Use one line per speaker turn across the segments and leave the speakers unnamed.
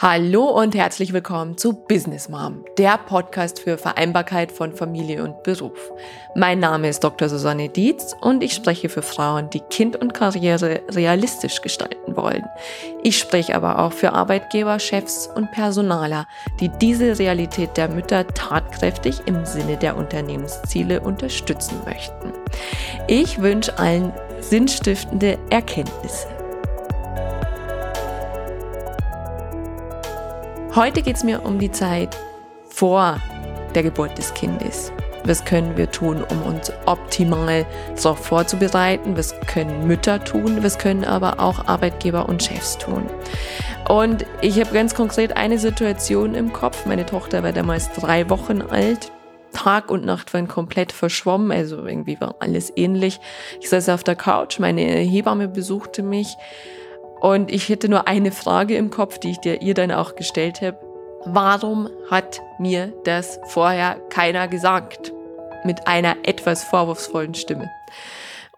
Hallo und herzlich willkommen zu Business Mom, der Podcast für Vereinbarkeit von Familie und Beruf. Mein Name ist Dr. Susanne Dietz und ich spreche für Frauen, die Kind und Karriere realistisch gestalten wollen. Ich spreche aber auch für Arbeitgeber, Chefs und Personaler, die diese Realität der Mütter tatkräftig im Sinne der Unternehmensziele unterstützen möchten. Ich wünsche allen sinnstiftende Erkenntnisse. Heute geht es mir um die Zeit vor der Geburt des Kindes. Was können wir tun, um uns optimal darauf vorzubereiten? Was können Mütter tun? Was können aber auch Arbeitgeber und Chefs tun? Und ich habe ganz konkret eine Situation im Kopf. Meine Tochter war damals drei Wochen alt. Tag und Nacht waren komplett verschwommen, also irgendwie war alles ähnlich. Ich saß auf der Couch, meine Hebamme besuchte mich und ich hätte nur eine Frage im Kopf, die ich dir ihr dann auch gestellt habe. Warum hat mir das vorher keiner gesagt? Mit einer etwas vorwurfsvollen Stimme.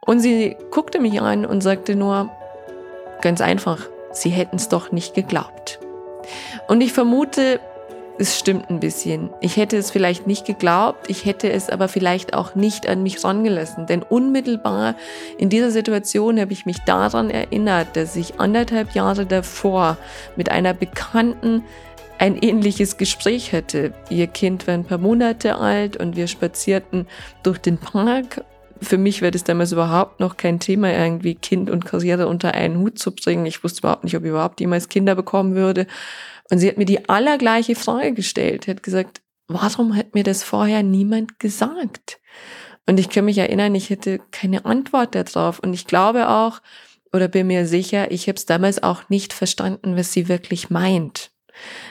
Und sie guckte mich an und sagte nur, ganz einfach, sie hätten es doch nicht geglaubt. Und ich vermute, es stimmt ein bisschen. Ich hätte es vielleicht nicht geglaubt, ich hätte es aber vielleicht auch nicht an mich rangelassen. Denn unmittelbar in dieser Situation habe ich mich daran erinnert, dass ich anderthalb Jahre davor mit einer Bekannten ein ähnliches Gespräch hatte. Ihr Kind war ein paar Monate alt und wir spazierten durch den Park. Für mich wäre das damals überhaupt noch kein Thema, irgendwie Kind und Karriere unter einen Hut zu bringen. Ich wusste überhaupt nicht, ob ich überhaupt jemals Kinder bekommen würde. Und sie hat mir die allergleiche Frage gestellt, hat gesagt, warum hat mir das vorher niemand gesagt? Und ich kann mich erinnern, ich hätte keine Antwort darauf. Und ich glaube auch, oder bin mir sicher, ich habe es damals auch nicht verstanden, was sie wirklich meint.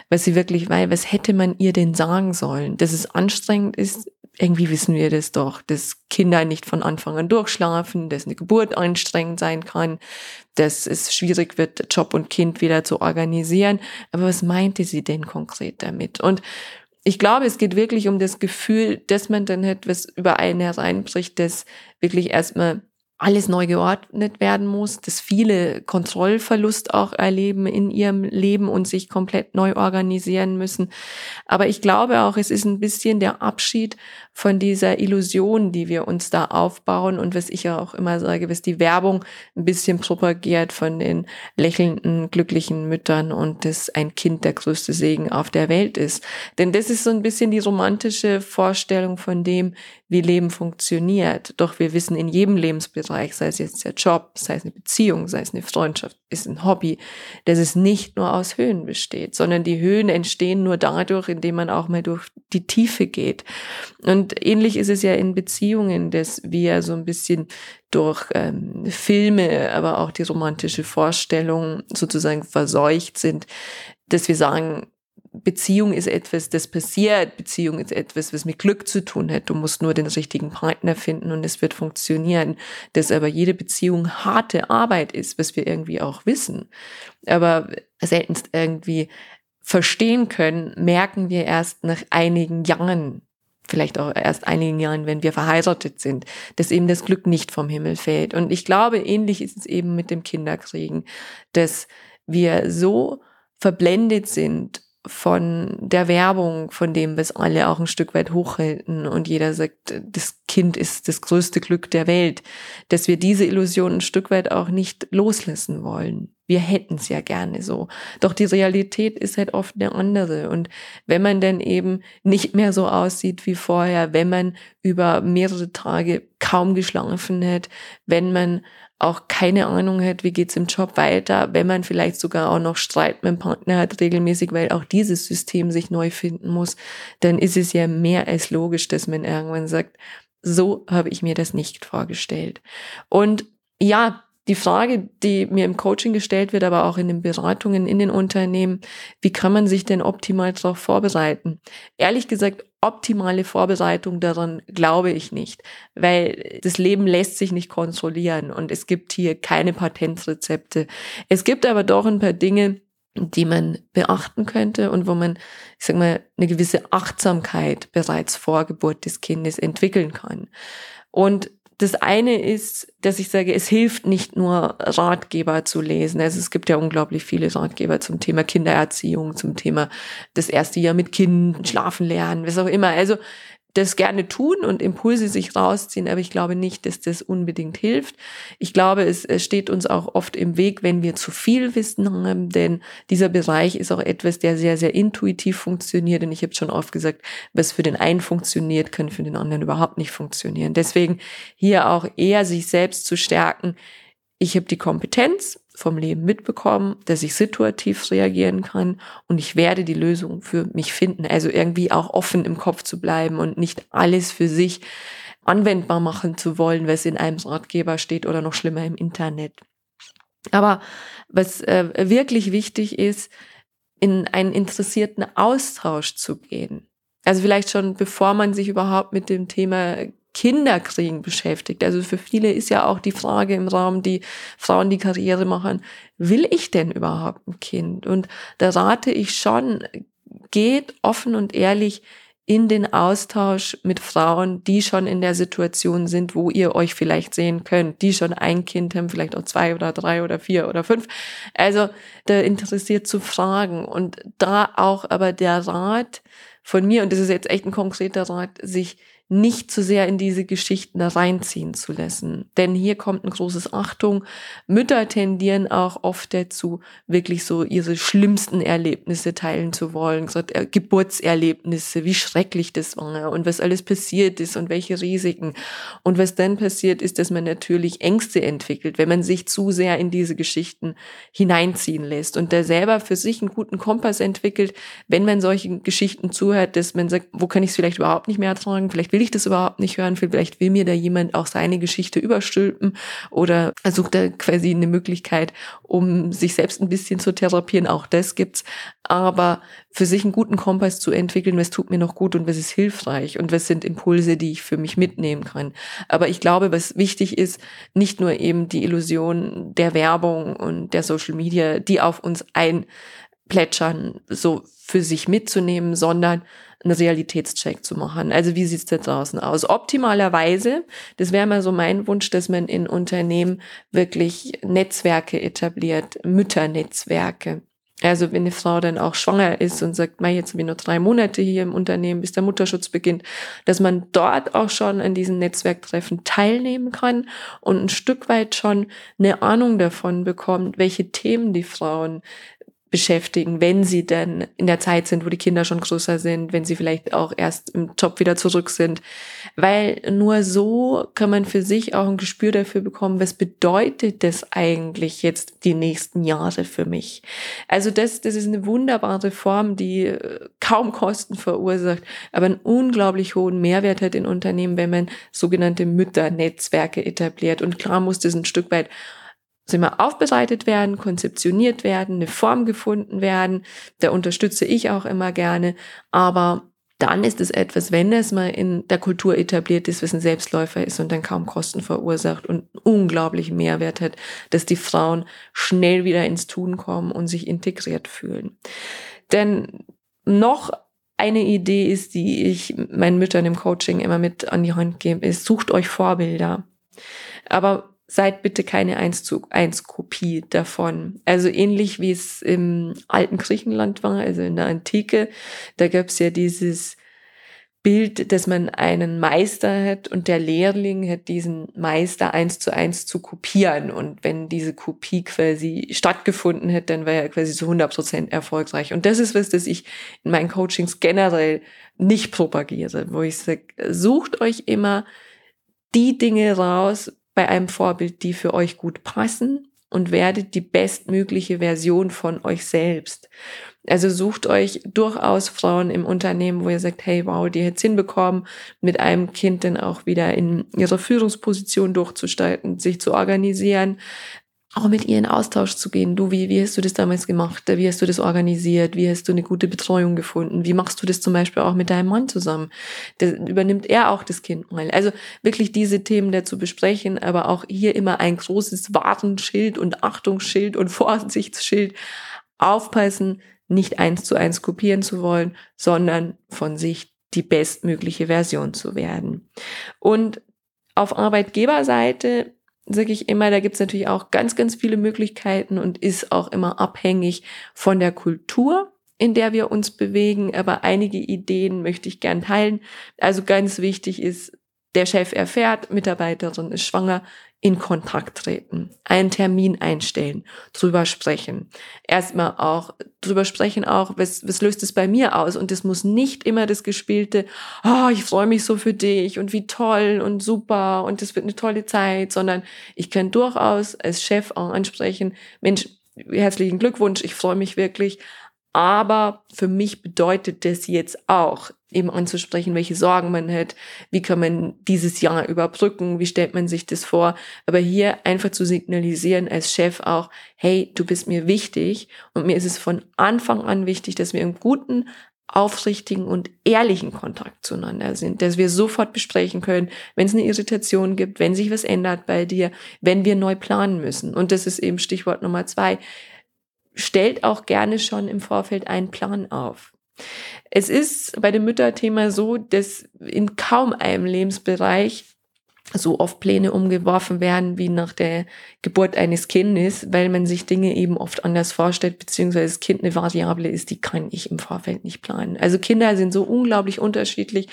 Was sie wirklich meint, was hätte man ihr denn sagen sollen? Dass es anstrengend ist, irgendwie wissen wir das doch, dass Kinder nicht von Anfang an durchschlafen, dass eine Geburt anstrengend sein kann, dass es schwierig wird, Job und Kind wieder zu organisieren. Aber was meinte sie denn konkret damit? Und ich glaube, es geht wirklich um das Gefühl, dass man dann etwas über einen hereinbricht, das wirklich erstmal alles neu geordnet werden muss, dass viele Kontrollverlust auch erleben in ihrem Leben und sich komplett neu organisieren müssen. Aber ich glaube auch, es ist ein bisschen der Abschied von dieser Illusion, die wir uns da aufbauen und was ich ja auch immer sage, was die Werbung ein bisschen propagiert von den lächelnden, glücklichen Müttern und dass ein Kind der größte Segen auf der Welt ist. Denn das ist so ein bisschen die romantische Vorstellung von dem, wie Leben funktioniert. Doch wir wissen in jedem Lebensbereich, sei es jetzt der Job, sei es eine Beziehung, sei es eine Freundschaft, ist ein Hobby, dass es nicht nur aus Höhen besteht, sondern die Höhen entstehen nur dadurch, indem man auch mal durch die Tiefe geht. Und ähnlich ist es ja in Beziehungen, dass wir so ein bisschen durch ähm, Filme, aber auch die romantische Vorstellung sozusagen verseucht sind, dass wir sagen, Beziehung ist etwas, das passiert. Beziehung ist etwas, was mit Glück zu tun hat. Du musst nur den richtigen Partner finden und es wird funktionieren. Dass aber jede Beziehung harte Arbeit ist, was wir irgendwie auch wissen. Aber seltenst irgendwie verstehen können, merken wir erst nach einigen Jahren, vielleicht auch erst einigen Jahren, wenn wir verheiratet sind, dass eben das Glück nicht vom Himmel fällt. Und ich glaube, ähnlich ist es eben mit dem Kinderkriegen, dass wir so verblendet sind von der Werbung, von dem, was alle auch ein Stück weit hochhalten und jeder sagt, das Kind ist das größte Glück der Welt, dass wir diese Illusion ein Stück weit auch nicht loslassen wollen. Wir hätten es ja gerne so. Doch die Realität ist halt oft eine andere. Und wenn man dann eben nicht mehr so aussieht wie vorher, wenn man über mehrere Tage kaum geschlafen hat, wenn man auch keine Ahnung hat, wie geht's im Job weiter, wenn man vielleicht sogar auch noch Streit mit dem Partner hat regelmäßig, weil auch dieses System sich neu finden muss, dann ist es ja mehr als logisch, dass man irgendwann sagt, so habe ich mir das nicht vorgestellt. Und ja, die Frage, die mir im Coaching gestellt wird, aber auch in den Beratungen in den Unternehmen, wie kann man sich denn optimal darauf vorbereiten? Ehrlich gesagt, optimale Vorbereitung daran glaube ich nicht, weil das Leben lässt sich nicht kontrollieren und es gibt hier keine Patentrezepte. Es gibt aber doch ein paar Dinge, die man beachten könnte und wo man, ich sag mal, eine gewisse Achtsamkeit bereits vor Geburt des Kindes entwickeln kann. Und das eine ist, dass ich sage, es hilft nicht nur Ratgeber zu lesen. Also es gibt ja unglaublich viele Ratgeber zum Thema Kindererziehung, zum Thema das erste Jahr mit Kind, schlafen lernen, was auch immer. Also das gerne tun und Impulse sich rausziehen, aber ich glaube nicht, dass das unbedingt hilft. Ich glaube, es, steht uns auch oft im Weg, wenn wir zu viel Wissen haben, denn dieser Bereich ist auch etwas, der sehr, sehr intuitiv funktioniert. Und ich habe schon oft gesagt, was für den einen funktioniert, kann für den anderen überhaupt nicht funktionieren. Deswegen hier auch eher sich selbst zu stärken. Ich habe die Kompetenz, vom Leben mitbekommen, dass ich situativ reagieren kann und ich werde die Lösung für mich finden. Also irgendwie auch offen im Kopf zu bleiben und nicht alles für sich anwendbar machen zu wollen, was in einem Ratgeber steht oder noch schlimmer im Internet. Aber was äh, wirklich wichtig ist, in einen interessierten Austausch zu gehen. Also vielleicht schon bevor man sich überhaupt mit dem Thema Kinderkriegen beschäftigt. Also für viele ist ja auch die Frage im Raum, die Frauen, die Karriere machen, will ich denn überhaupt ein Kind? Und da rate ich schon, geht offen und ehrlich in den Austausch mit Frauen, die schon in der Situation sind, wo ihr euch vielleicht sehen könnt, die schon ein Kind haben, vielleicht auch zwei oder drei oder vier oder fünf. Also da interessiert zu fragen und da auch aber der Rat von mir, und das ist jetzt echt ein konkreter Rat, sich nicht zu sehr in diese Geschichten reinziehen zu lassen. Denn hier kommt ein großes Achtung. Mütter tendieren auch oft dazu, wirklich so ihre schlimmsten Erlebnisse teilen zu wollen. Gesagt, äh, Geburtserlebnisse, wie schrecklich das war und was alles passiert ist und welche Risiken. Und was dann passiert ist, dass man natürlich Ängste entwickelt, wenn man sich zu sehr in diese Geschichten hineinziehen lässt und da selber für sich einen guten Kompass entwickelt, wenn man solchen Geschichten zuhört, dass man sagt, wo kann ich es vielleicht überhaupt nicht mehr ertragen? Vielleicht will will ich das überhaupt nicht hören, vielleicht will mir da jemand auch seine Geschichte überstülpen oder sucht da quasi eine Möglichkeit, um sich selbst ein bisschen zu therapieren. Auch das gibt's. Aber für sich einen guten Kompass zu entwickeln, was tut mir noch gut und was ist hilfreich und was sind Impulse, die ich für mich mitnehmen kann. Aber ich glaube, was wichtig ist, nicht nur eben die Illusion der Werbung und der Social Media, die auf uns einplätschern, so für sich mitzunehmen, sondern einen Realitätscheck zu machen. Also wie sieht's da draußen aus? Optimalerweise, das wäre mal so mein Wunsch, dass man in Unternehmen wirklich Netzwerke etabliert, Mütternetzwerke. Also wenn eine Frau dann auch schwanger ist und sagt, mei, jetzt habe ich nur drei Monate hier im Unternehmen, bis der Mutterschutz beginnt, dass man dort auch schon an diesen Netzwerktreffen teilnehmen kann und ein Stück weit schon eine Ahnung davon bekommt, welche Themen die Frauen beschäftigen, wenn sie dann in der Zeit sind, wo die Kinder schon größer sind, wenn sie vielleicht auch erst im Job wieder zurück sind. Weil nur so kann man für sich auch ein Gespür dafür bekommen, was bedeutet das eigentlich jetzt die nächsten Jahre für mich. Also das, das ist eine wunderbare Form, die äh, kaum Kosten verursacht, aber einen unglaublich hohen Mehrwert hat in Unternehmen, wenn man sogenannte Mütternetzwerke etabliert. Und klar muss das ein Stück weit wir aufbereitet werden, konzeptioniert werden, eine Form gefunden werden. Da unterstütze ich auch immer gerne. Aber dann ist es etwas, wenn es mal in der Kultur etabliert ist, was ein Selbstläufer ist und dann kaum Kosten verursacht und einen unglaublichen Mehrwert hat, dass die Frauen schnell wieder ins Tun kommen und sich integriert fühlen. Denn noch eine Idee ist, die ich meinen Müttern im Coaching immer mit an die Hand gebe, ist, sucht euch Vorbilder. Aber seid bitte keine 1 zu 1 Kopie davon. Also ähnlich wie es im alten Griechenland war, also in der Antike, da gab es ja dieses Bild, dass man einen Meister hat und der Lehrling hat diesen Meister eins zu eins zu kopieren. Und wenn diese Kopie quasi stattgefunden hätte, dann wäre er quasi zu 100 Prozent erfolgreich. Und das ist was, das ich in meinen Coachings generell nicht propagiere, wo ich sage, sucht euch immer die Dinge raus, bei einem Vorbild, die für euch gut passen und werdet die bestmögliche Version von euch selbst. Also sucht euch durchaus Frauen im Unternehmen, wo ihr sagt, hey, wow, die hätte hinbekommen, mit einem Kind dann auch wieder in ihrer Führungsposition durchzustalten, sich zu organisieren, auch mit ihr in Austausch zu gehen. Du, wie, wie hast du das damals gemacht? Wie hast du das organisiert? Wie hast du eine gute Betreuung gefunden? Wie machst du das zum Beispiel auch mit deinem Mann zusammen? Das übernimmt er auch das Kind mal. Also wirklich diese Themen dazu besprechen, aber auch hier immer ein großes Wartenschild und Achtungsschild und Vorsichtsschild aufpassen, nicht eins zu eins kopieren zu wollen, sondern von sich die bestmögliche Version zu werden. Und Auf Arbeitgeberseite sage ich immer, da gibt es natürlich auch ganz, ganz viele Möglichkeiten und ist auch immer abhängig von der Kultur, in der wir uns bewegen. Aber einige Ideen möchte ich gern teilen. Also ganz wichtig ist, der Chef erfährt, Mitarbeiterin ist schwanger, in Kontakt treten, einen Termin einstellen, drüber sprechen. Erstmal auch drüber sprechen auch, was, was löst es bei mir aus? Und es muss nicht immer das gespielte, oh, ich freue mich so für dich und wie toll und super und es wird eine tolle Zeit, sondern ich kann durchaus als Chef auch ansprechen, Mensch, herzlichen Glückwunsch, ich freue mich wirklich, aber für mich bedeutet das jetzt auch, eben anzusprechen, welche Sorgen man hat, wie kann man dieses Jahr überbrücken, wie stellt man sich das vor. Aber hier einfach zu signalisieren als Chef auch, hey, du bist mir wichtig. Und mir ist es von Anfang an wichtig, dass wir im guten, aufrichtigen und ehrlichen Kontakt zueinander sind, dass wir sofort besprechen können, wenn es eine Irritation gibt, wenn sich was ändert bei dir, wenn wir neu planen müssen. Und das ist eben Stichwort Nummer zwei stellt auch gerne schon im Vorfeld einen Plan auf. Es ist bei dem Mütterthema so, dass in kaum einem Lebensbereich so oft Pläne umgeworfen werden wie nach der Geburt eines Kindes, weil man sich Dinge eben oft anders vorstellt, beziehungsweise das Kind eine Variable ist, die kann ich im Vorfeld nicht planen. Also Kinder sind so unglaublich unterschiedlich.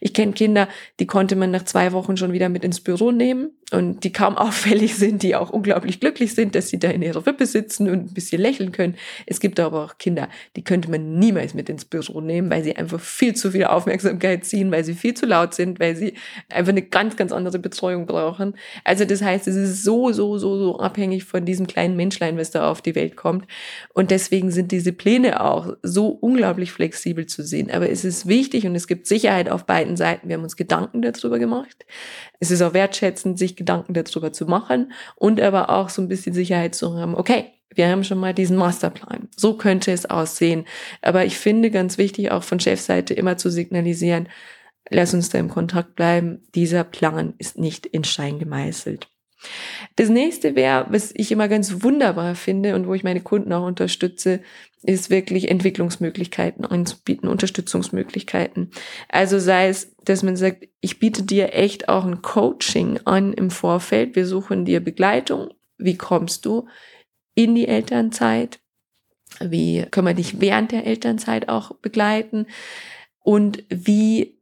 Ich kenne Kinder, die konnte man nach zwei Wochen schon wieder mit ins Büro nehmen und die kaum auffällig sind, die auch unglaublich glücklich sind, dass sie da in ihrer Wippe sitzen und ein bisschen lächeln können. Es gibt aber auch Kinder, die könnte man niemals mit ins Büro nehmen, weil sie einfach viel zu viel Aufmerksamkeit ziehen, weil sie viel zu laut sind, weil sie einfach eine ganz, ganz andere Betreuung brauchen. Also das heißt, es ist so, so, so, so abhängig von diesem kleinen Menschlein, was da auf die Welt kommt. Und deswegen sind diese Pläne auch so unglaublich flexibel zu sehen. Aber es ist wichtig und es gibt Sicherheit auf beiden Seiten. Wir haben uns Gedanken darüber gemacht. Es ist auch wertschätzend, sich Gedanken darüber zu machen und aber auch so ein bisschen Sicherheit zu haben, okay, wir haben schon mal diesen Masterplan. So könnte es aussehen. Aber ich finde ganz wichtig, auch von Chefseite immer zu signalisieren, lass uns da im Kontakt bleiben. Dieser Plan ist nicht in Stein gemeißelt. Das nächste wäre, was ich immer ganz wunderbar finde und wo ich meine Kunden auch unterstütze, ist wirklich Entwicklungsmöglichkeiten anzubieten, Unterstützungsmöglichkeiten. Also sei es, dass man sagt, ich biete dir echt auch ein Coaching an im Vorfeld. Wir suchen dir Begleitung. Wie kommst du in die Elternzeit? Wie können wir dich während der Elternzeit auch begleiten? Und wie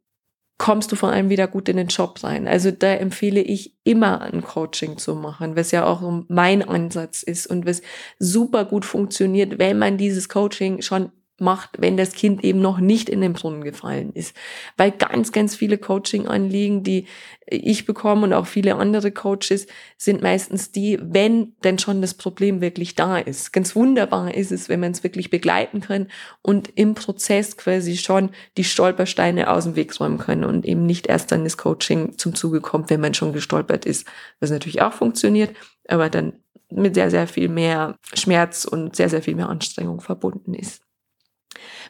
kommst du vor allem wieder gut in den Job rein. Also da empfehle ich immer ein Coaching zu machen, was ja auch mein Ansatz ist und was super gut funktioniert, wenn man dieses Coaching schon macht, wenn das Kind eben noch nicht in den Brunnen gefallen ist. Weil ganz, ganz viele Coaching-Anliegen, die ich bekomme und auch viele andere Coaches, sind meistens die, wenn denn schon das Problem wirklich da ist. Ganz wunderbar ist es, wenn man es wirklich begleiten kann und im Prozess quasi schon die Stolpersteine aus dem Weg räumen können und eben nicht erst dann das Coaching zum Zuge kommt, wenn man schon gestolpert ist. Was natürlich auch funktioniert, aber dann mit sehr, sehr viel mehr Schmerz und sehr, sehr viel mehr Anstrengung verbunden ist.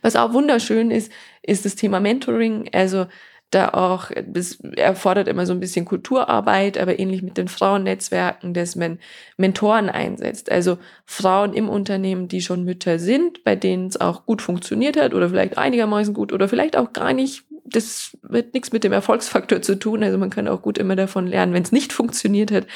Was auch wunderschön ist, ist das Thema Mentoring. Also da auch, das erfordert immer so ein bisschen Kulturarbeit, aber ähnlich mit den Frauennetzwerken, dass man Mentoren einsetzt. Also Frauen im Unternehmen, die schon Mütter sind, bei denen es auch gut funktioniert hat oder vielleicht einigermaßen gut oder vielleicht auch gar nicht. Das wird nichts mit dem Erfolgsfaktor zu tun. Also man kann auch gut immer davon lernen, wenn es nicht funktioniert hat.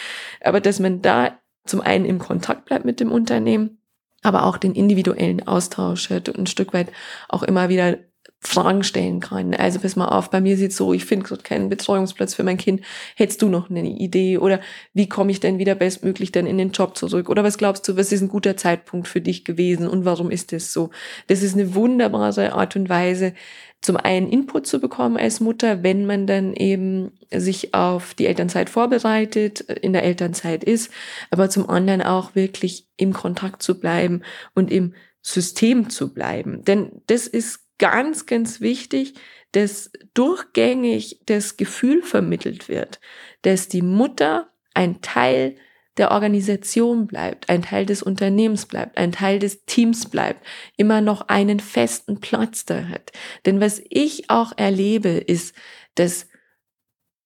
Aber dass man da zum einen im Kontakt bleibt mit dem Unternehmen aber auch den individuellen Austausch hat ein Stück weit auch immer wieder Fragen stellen kann. Also pass mal auf, bei mir sieht so, ich finde gerade keinen Betreuungsplatz für mein Kind. Hättest du noch eine Idee? Oder wie komme ich denn wieder bestmöglich dann in den Job zurück? Oder was glaubst du, was ist ein guter Zeitpunkt für dich gewesen und warum ist das so? Das ist eine wunderbare Art und Weise, zum einen Input zu bekommen als Mutter, wenn man dann eben sich auf die Elternzeit vorbereitet, in der Elternzeit ist, aber zum anderen auch wirklich im Kontakt zu bleiben und im System zu bleiben. Denn das ist ganz, ganz wichtig, dass durchgängig das Gefühl vermittelt wird, dass die Mutter ein Teil der Organisation bleibt, ein Teil des Unternehmens bleibt, ein Teil des Teams bleibt, immer noch einen festen Platz da hat. Denn was ich auch erlebe, ist, dass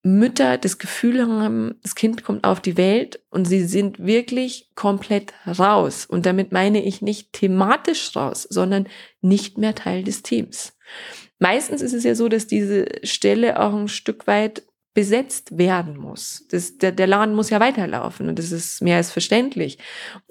Mütter das Gefühl haben, das Kind kommt auf die Welt und sie sind wirklich komplett raus. Und damit meine ich nicht thematisch raus, sondern nicht mehr Teil des Teams. Meistens ist es ja so, dass diese Stelle auch ein Stück weit besetzt werden muss. Das, der, der Laden muss ja weiterlaufen und das ist mehr als verständlich.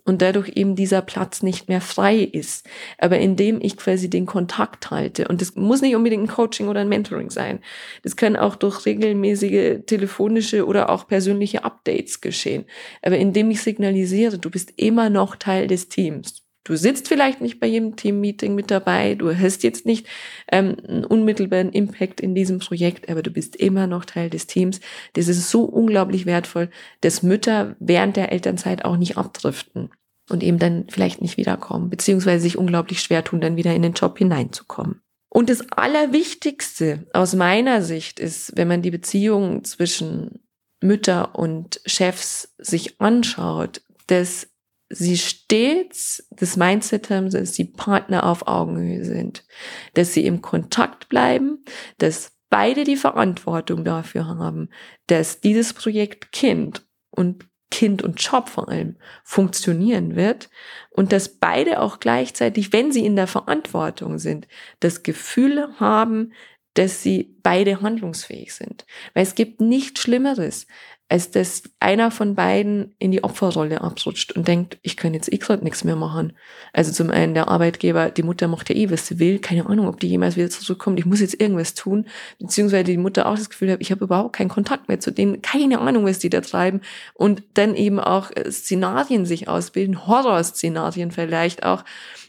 Und dadurch eben dieser Platz nicht mehr frei ist. Aber indem ich quasi den Kontakt halte, und das muss nicht unbedingt ein Coaching oder ein Mentoring sein. Das kann auch durch regelmäßige telefonische oder auch persönliche Updates geschehen. Aber indem ich signalisiere, du bist immer noch Teil des Teams. Du sitzt vielleicht nicht bei jedem Team-Meeting mit dabei, du hast jetzt nicht ähm, einen unmittelbaren Impact in diesem Projekt, aber du bist immer noch Teil des Teams. Das ist so unglaublich wertvoll, dass Mütter während der Elternzeit auch nicht abdriften und eben dann vielleicht nicht wiederkommen, beziehungsweise sich unglaublich schwer tun, dann wieder in den Job hineinzukommen. Und das Allerwichtigste aus meiner Sicht ist, wenn man die Beziehung zwischen Mütter und Chefs sich anschaut, dass sie stets das Mindset haben, dass die Partner auf Augenhöhe sind, dass sie im Kontakt bleiben, dass beide die Verantwortung dafür haben, dass dieses Projekt Kind und Kind und Job vor allem funktionieren wird und dass beide auch gleichzeitig, wenn sie in der Verantwortung sind, das Gefühl haben, dass sie beide handlungsfähig sind. Weil es gibt nichts Schlimmeres, als dass einer von beiden in die Opferrolle abrutscht und denkt, ich kann jetzt eh gerade nichts mehr machen. Also zum einen der Arbeitgeber, die Mutter macht ja eh, was sie will, keine Ahnung, ob die jemals wieder zurückkommt, ich muss jetzt irgendwas tun, beziehungsweise die Mutter auch das Gefühl hat, ich habe überhaupt keinen Kontakt mehr zu denen, keine Ahnung, was die da treiben. Und dann eben auch äh, Szenarien sich ausbilden, Horrorszenarien vielleicht auch,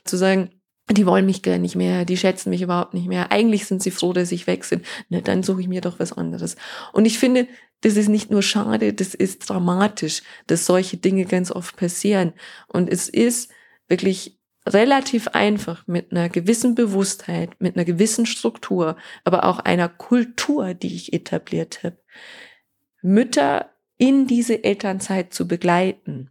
zu sagen, die wollen mich gar nicht mehr, die schätzen mich überhaupt nicht mehr. Eigentlich sind sie froh, dass ich weg bin. Na, dann suche ich mir doch was anderes. Und ich finde, das ist nicht nur schade, das ist dramatisch, dass solche Dinge ganz oft passieren. Und es ist wirklich relativ einfach mit einer gewissen Bewusstheit, mit einer gewissen Struktur, aber auch einer Kultur, die ich etabliert habe, Mütter in diese Elternzeit zu begleiten.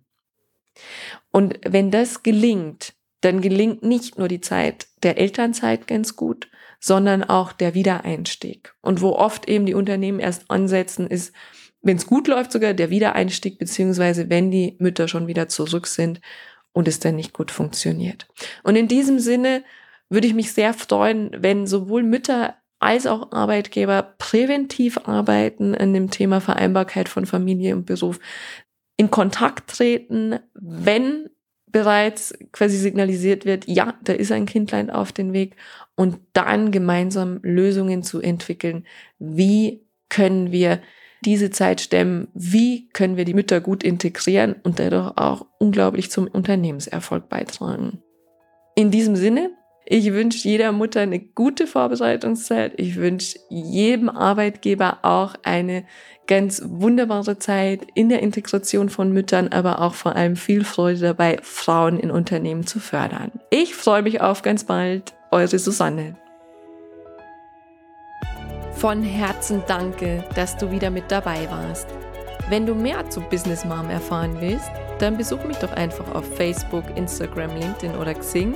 Und wenn das gelingt, dann gelingt nicht nur die Zeit der Elternzeit ganz gut, sondern auch der Wiedereinstieg. Und wo oft eben die Unternehmen erst ansetzen, ist, wenn es gut läuft, sogar der Wiedereinstieg, beziehungsweise wenn die Mütter schon wieder zurück sind und es dann nicht gut funktioniert. Und in diesem Sinne würde ich mich sehr freuen, wenn sowohl Mütter als auch Arbeitgeber präventiv arbeiten an dem Thema Vereinbarkeit von Familie und Beruf, in Kontakt treten, wenn bereits quasi signalisiert wird, ja, da ist ein Kindlein auf dem Weg und dann gemeinsam Lösungen zu entwickeln. Wie können wir diese Zeit stemmen? Wie können wir die Mütter gut integrieren und dadurch auch unglaublich zum Unternehmenserfolg beitragen? In diesem Sinne, ich wünsche jeder Mutter eine gute Vorbereitungszeit. Ich wünsche jedem Arbeitgeber auch eine ganz wunderbare Zeit in der Integration von Müttern, aber auch vor allem viel Freude dabei, Frauen in Unternehmen zu fördern. Ich freue mich auf ganz bald. Eure Susanne. Von Herzen danke, dass du wieder mit dabei warst. Wenn du mehr zu Business Mom erfahren willst, dann besuch mich doch einfach auf Facebook, Instagram, LinkedIn oder Xing